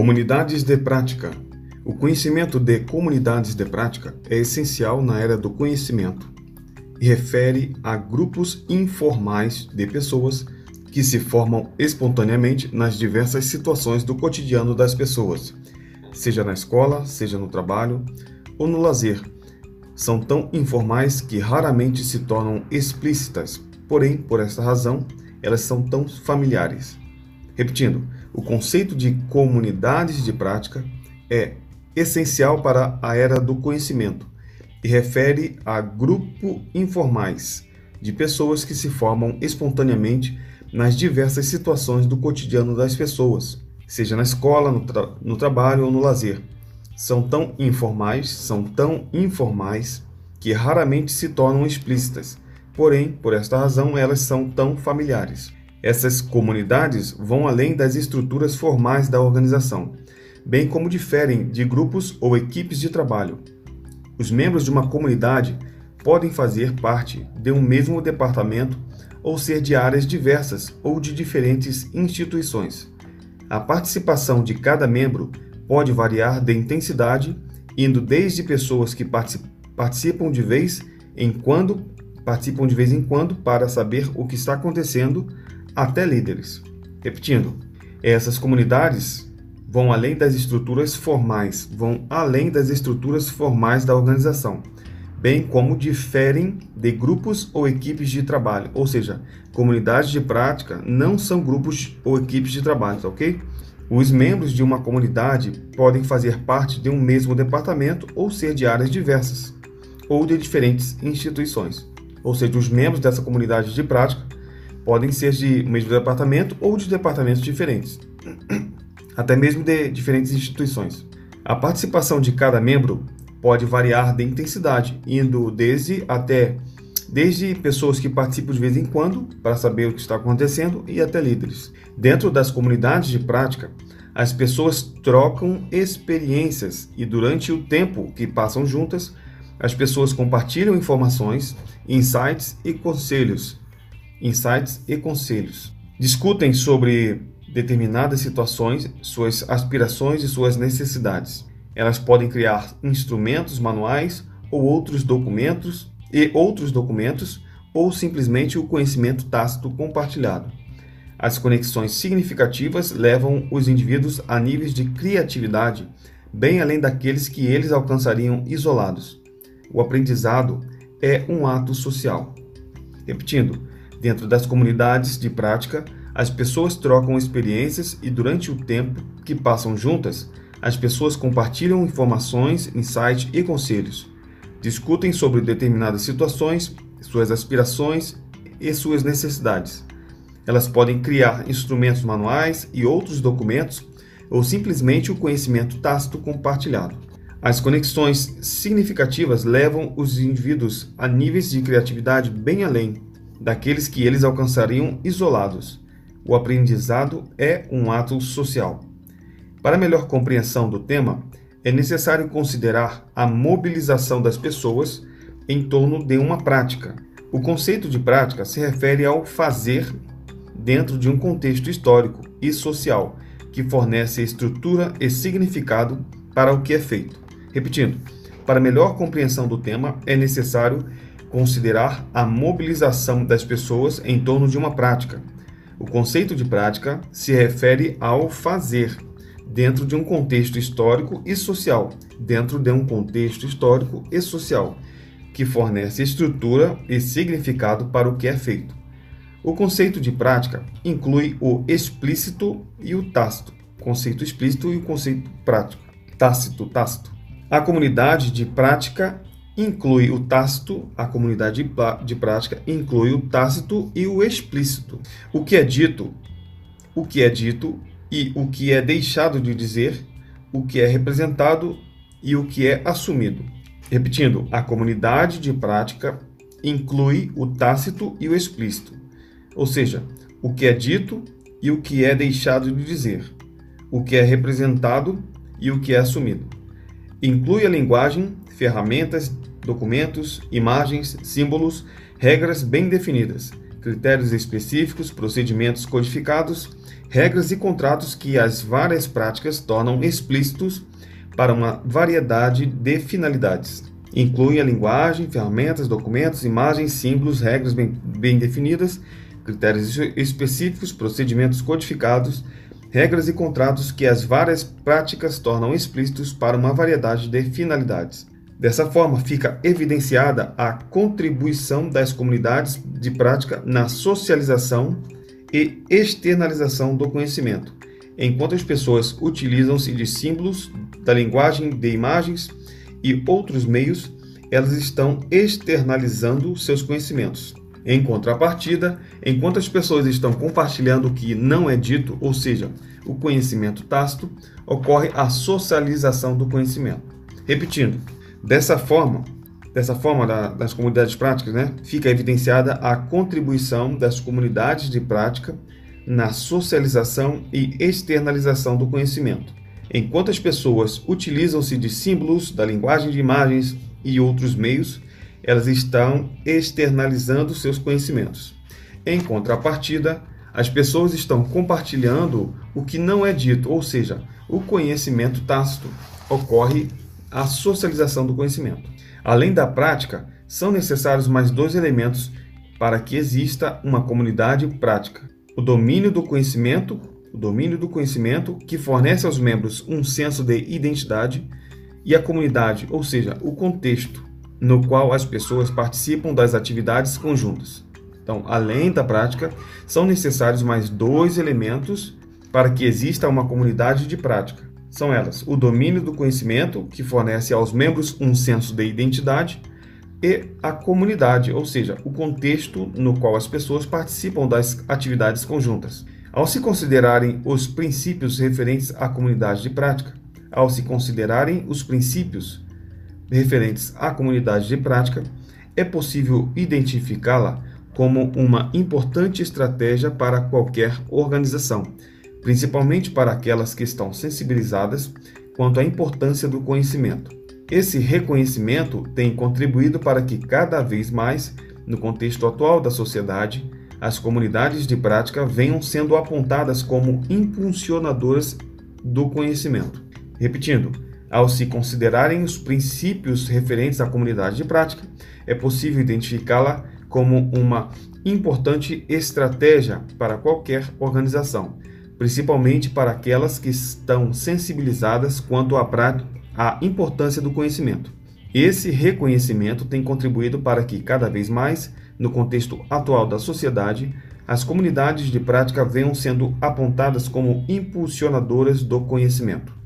Comunidades de prática. O conhecimento de comunidades de prática é essencial na era do conhecimento e refere a grupos informais de pessoas que se formam espontaneamente nas diversas situações do cotidiano das pessoas, seja na escola, seja no trabalho ou no lazer. São tão informais que raramente se tornam explícitas, porém, por esta razão, elas são tão familiares. Repetindo, o conceito de comunidades de prática é essencial para a era do conhecimento e refere a grupo informais de pessoas que se formam espontaneamente nas diversas situações do cotidiano das pessoas, seja na escola, no, tra no trabalho ou no lazer. São tão informais, são tão informais que raramente se tornam explícitas. Porém, por esta razão, elas são tão familiares. Essas comunidades vão além das estruturas formais da organização, bem como diferem de grupos ou equipes de trabalho. Os membros de uma comunidade podem fazer parte de um mesmo departamento ou ser de áreas diversas ou de diferentes instituições. A participação de cada membro pode variar de intensidade, indo desde pessoas que participam de vez em quando participam de vez em quando para saber o que está acontecendo até líderes. Repetindo, essas comunidades vão além das estruturas formais, vão além das estruturas formais da organização, bem como diferem de grupos ou equipes de trabalho, ou seja, comunidades de prática não são grupos ou equipes de trabalho, ok? Os membros de uma comunidade podem fazer parte de um mesmo departamento ou ser de áreas diversas, ou de diferentes instituições. Ou seja, os membros dessa comunidade de prática podem ser de mesmo departamento ou de departamentos diferentes, até mesmo de diferentes instituições. A participação de cada membro pode variar de intensidade, indo desde até desde pessoas que participam de vez em quando para saber o que está acontecendo e até líderes. Dentro das comunidades de prática, as pessoas trocam experiências e durante o tempo que passam juntas, as pessoas compartilham informações, insights e conselhos insights e conselhos. Discutem sobre determinadas situações, suas aspirações e suas necessidades. Elas podem criar instrumentos manuais ou outros documentos e outros documentos ou simplesmente o conhecimento tácito compartilhado. As conexões significativas levam os indivíduos a níveis de criatividade bem além daqueles que eles alcançariam isolados. O aprendizado é um ato social. Repetindo, Dentro das comunidades de prática, as pessoas trocam experiências e durante o tempo que passam juntas, as pessoas compartilham informações, insights e conselhos. Discutem sobre determinadas situações, suas aspirações e suas necessidades. Elas podem criar instrumentos manuais e outros documentos ou simplesmente o conhecimento tácito compartilhado. As conexões significativas levam os indivíduos a níveis de criatividade bem além daqueles que eles alcançariam isolados. O aprendizado é um ato social. Para melhor compreensão do tema, é necessário considerar a mobilização das pessoas em torno de uma prática. O conceito de prática se refere ao fazer dentro de um contexto histórico e social que fornece estrutura e significado para o que é feito. Repetindo, para melhor compreensão do tema, é necessário considerar a mobilização das pessoas em torno de uma prática. O conceito de prática se refere ao fazer dentro de um contexto histórico e social, dentro de um contexto histórico e social, que fornece estrutura e significado para o que é feito. O conceito de prática inclui o explícito e o tácito, conceito explícito e o conceito prático, tácito, tácito. A comunidade de prática inclui o tácito, a comunidade de prática inclui o tácito e o explícito. O que é dito, o que é dito e o que é deixado de dizer, o que é representado e o que é assumido. Repetindo, a comunidade de prática inclui o tácito e o explícito, ou seja, o que é dito e o que é deixado de dizer, o que é representado e o que é assumido. Inclui a linguagem, ferramentas documentos, imagens, símbolos, regras bem definidas, critérios específicos, procedimentos codificados, regras e contratos que as várias práticas tornam explícitos para uma variedade de finalidades. Inclui a linguagem, ferramentas, documentos, imagens, símbolos, regras bem, bem definidas, critérios específicos, procedimentos codificados, regras e contratos que as várias práticas tornam explícitos para uma variedade de finalidades. Dessa forma, fica evidenciada a contribuição das comunidades de prática na socialização e externalização do conhecimento, enquanto as pessoas utilizam-se de símbolos, da linguagem de imagens e outros meios, elas estão externalizando seus conhecimentos. Em contrapartida, enquanto as pessoas estão compartilhando o que não é dito, ou seja, o conhecimento tácito, ocorre a socialização do conhecimento. Repetindo, dessa forma, dessa forma da, das comunidades práticas, né, fica evidenciada a contribuição das comunidades de prática na socialização e externalização do conhecimento. Enquanto as pessoas utilizam-se de símbolos, da linguagem de imagens e outros meios, elas estão externalizando seus conhecimentos. Em contrapartida, as pessoas estão compartilhando o que não é dito, ou seja, o conhecimento tácito. Ocorre a socialização do conhecimento. Além da prática, são necessários mais dois elementos para que exista uma comunidade prática: o domínio do conhecimento, o domínio do conhecimento que fornece aos membros um senso de identidade e a comunidade, ou seja, o contexto no qual as pessoas participam das atividades conjuntas. Então, além da prática, são necessários mais dois elementos para que exista uma comunidade de prática. São elas: o domínio do conhecimento, que fornece aos membros um senso de identidade, e a comunidade, ou seja, o contexto no qual as pessoas participam das atividades conjuntas. Ao se considerarem os princípios referentes à comunidade de prática, ao se considerarem os princípios referentes à comunidade de prática, é possível identificá-la como uma importante estratégia para qualquer organização, principalmente para aquelas que estão sensibilizadas quanto à importância do conhecimento. Esse reconhecimento tem contribuído para que cada vez mais, no contexto atual da sociedade, as comunidades de prática venham sendo apontadas como impulsionadoras do conhecimento. Repetindo, ao se considerarem os princípios referentes à comunidade de prática, é possível identificá-la como uma importante estratégia para qualquer organização, principalmente para aquelas que estão sensibilizadas quanto à, importância do conhecimento. Esse reconhecimento tem contribuído para que, cada vez mais, no contexto atual da sociedade, as comunidades de prática venham sendo apontadas como impulsionadoras do conhecimento.